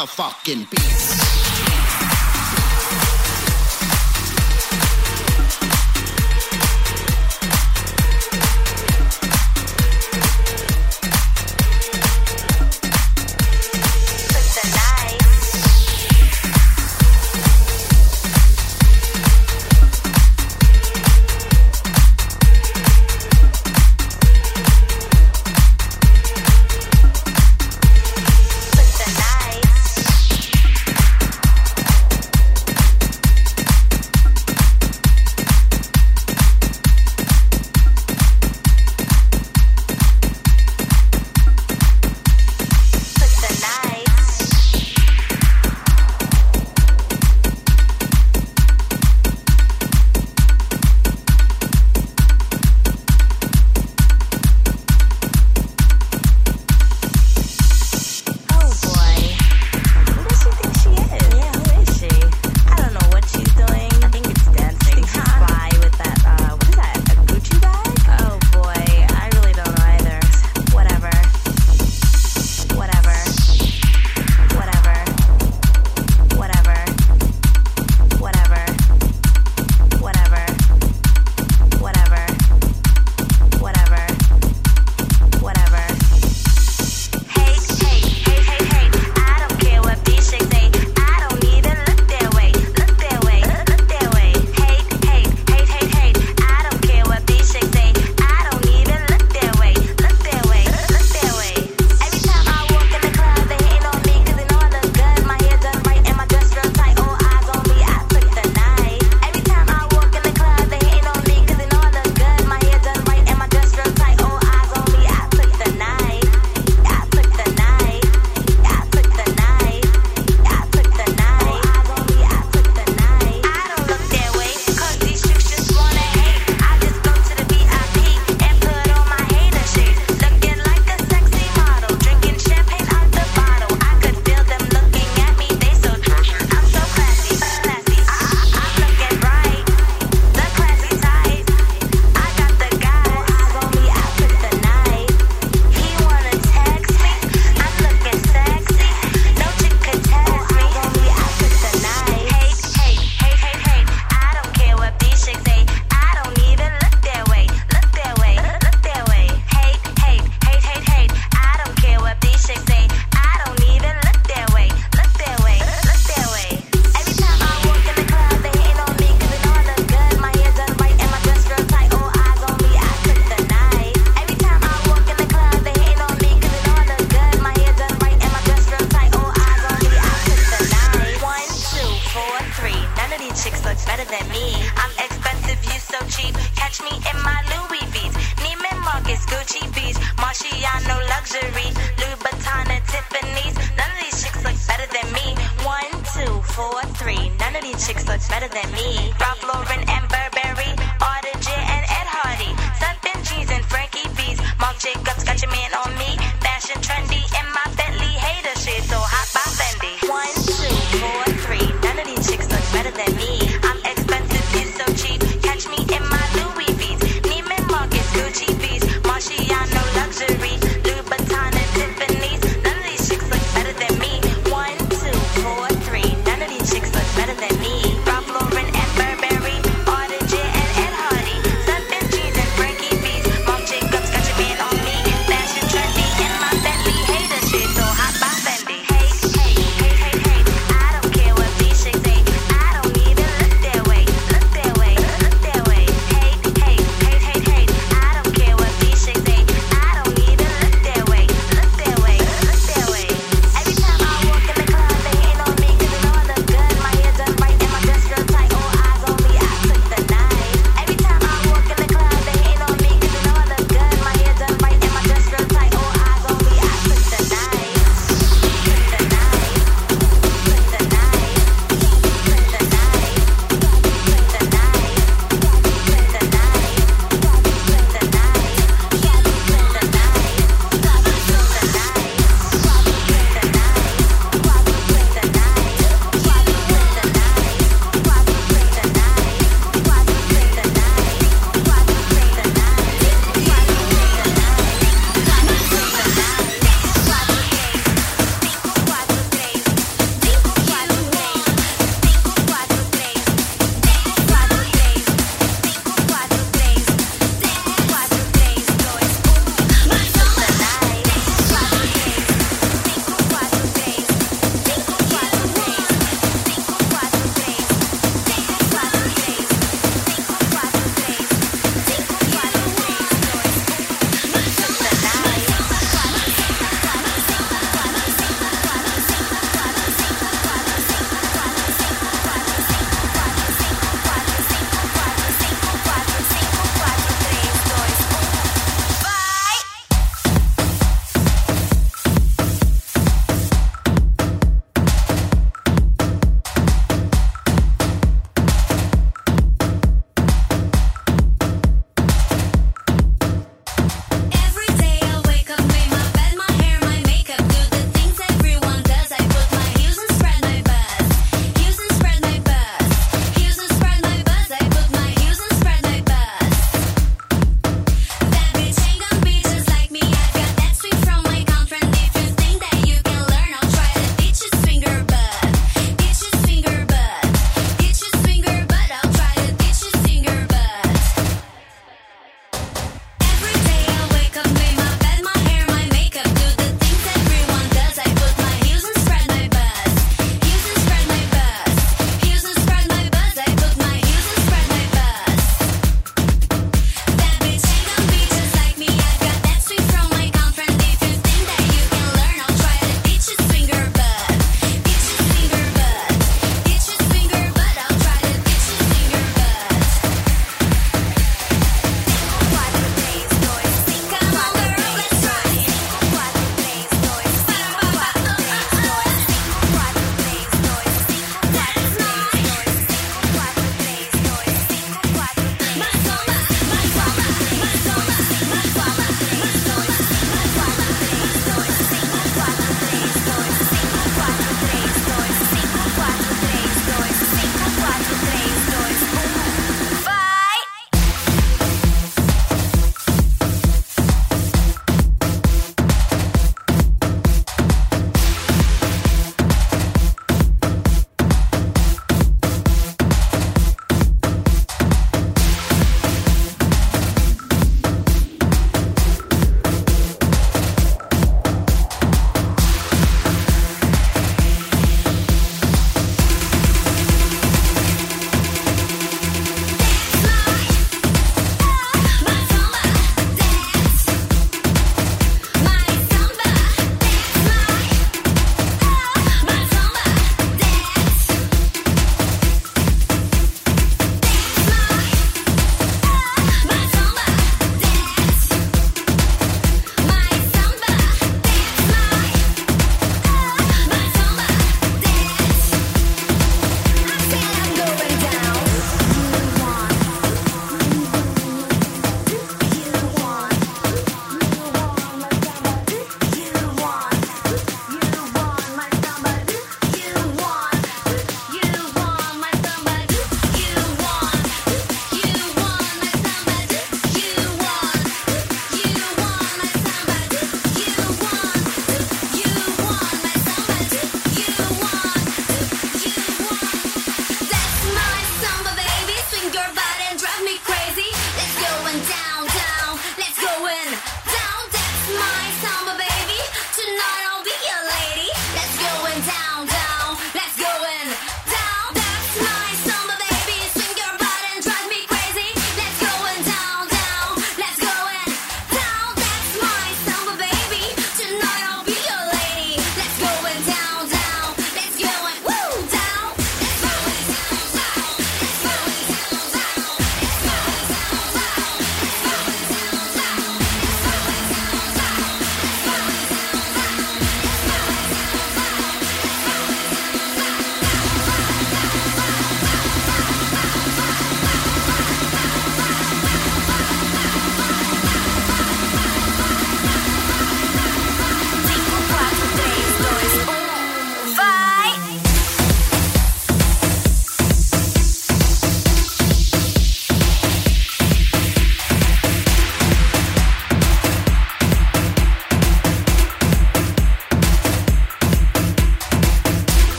motherfucking beats.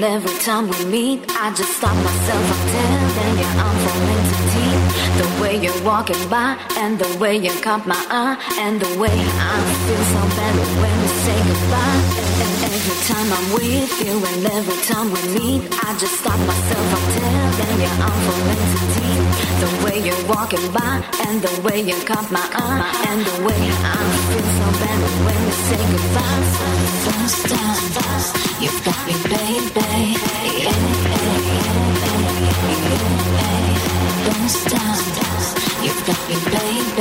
Time we meet, I just stop myself. I'm telling you, I'm falling too deep. The way you're walking by, and the way you caught my eye, and the way I feel so better when we say goodbye. Every time I'm with you, and every time we meet, I just stop myself. I'm telling you, I'm falling too deep. The way you're walking by, and the way you caught my eye, and the way I feel so bad when we say goodbye. First time. You've got me, baby. Baby. Don't stop. You've got me, baby.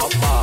Papa.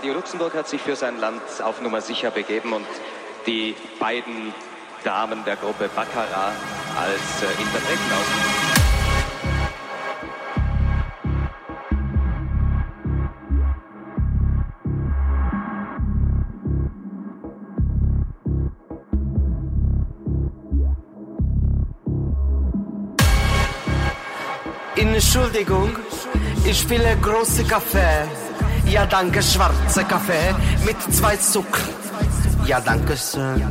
Radio Luxemburg hat sich für sein Land auf Nummer sicher begeben und die beiden Damen der Gruppe Baccarat als äh, Interpreten ausgesucht. Entschuldigung, ich ein große Kaffee. Ja, danke, schwarze Kaffee mit zwei Zucker. Ja, danke schön.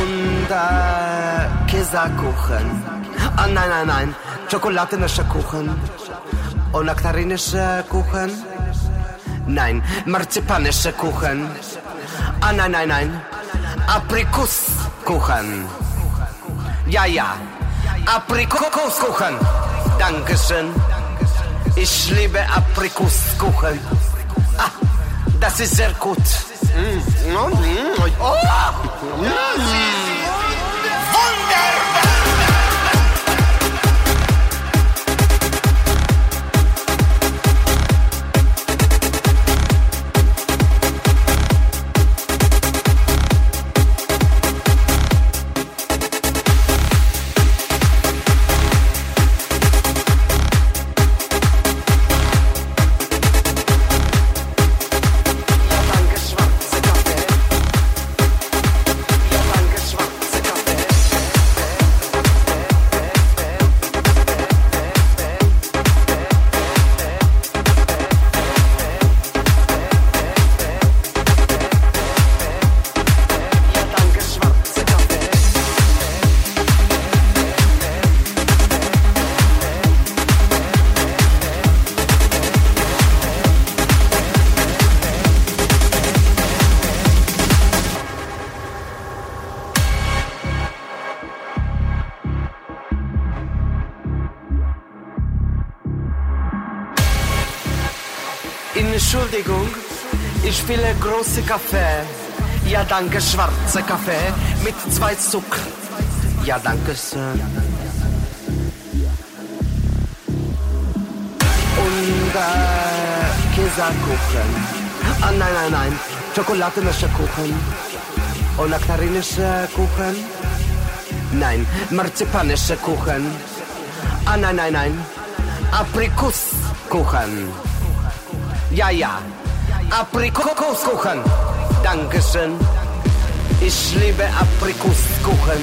Und äh, Käsekuchen. Ah, nein, nein, nein. Schokoladenischer Kuchen. Und nektarinischer Kuchen. Nein, marzipanischer Kuchen. Ah, nein, nein, nein. Aprikoskuchen. Ja, ja. Aprikoskuchen. Dankeschön. Ich liebe Aprikoskuchen. Ah, das ist sehr gut. Mm. Oh. Mm. Ja, ich will große Kaffee. Ja, danke, schwarze Kaffee mit zwei Zucker. Ja, danke schön. Und äh, Käsekuchen. Ah, nein, nein, nein. Schokoladenischer Kuchen. Und nektarinischer Kuchen. Nein, marzipanischer Kuchen. Ah, nein, nein, nein. Aprikoskuchen. Ja, ja. Aprikoskuchen. Dankeschön. Ich liebe Aprikoskuchen.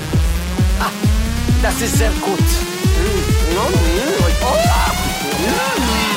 Ah, das ist sehr gut. Mm. Oh, mm.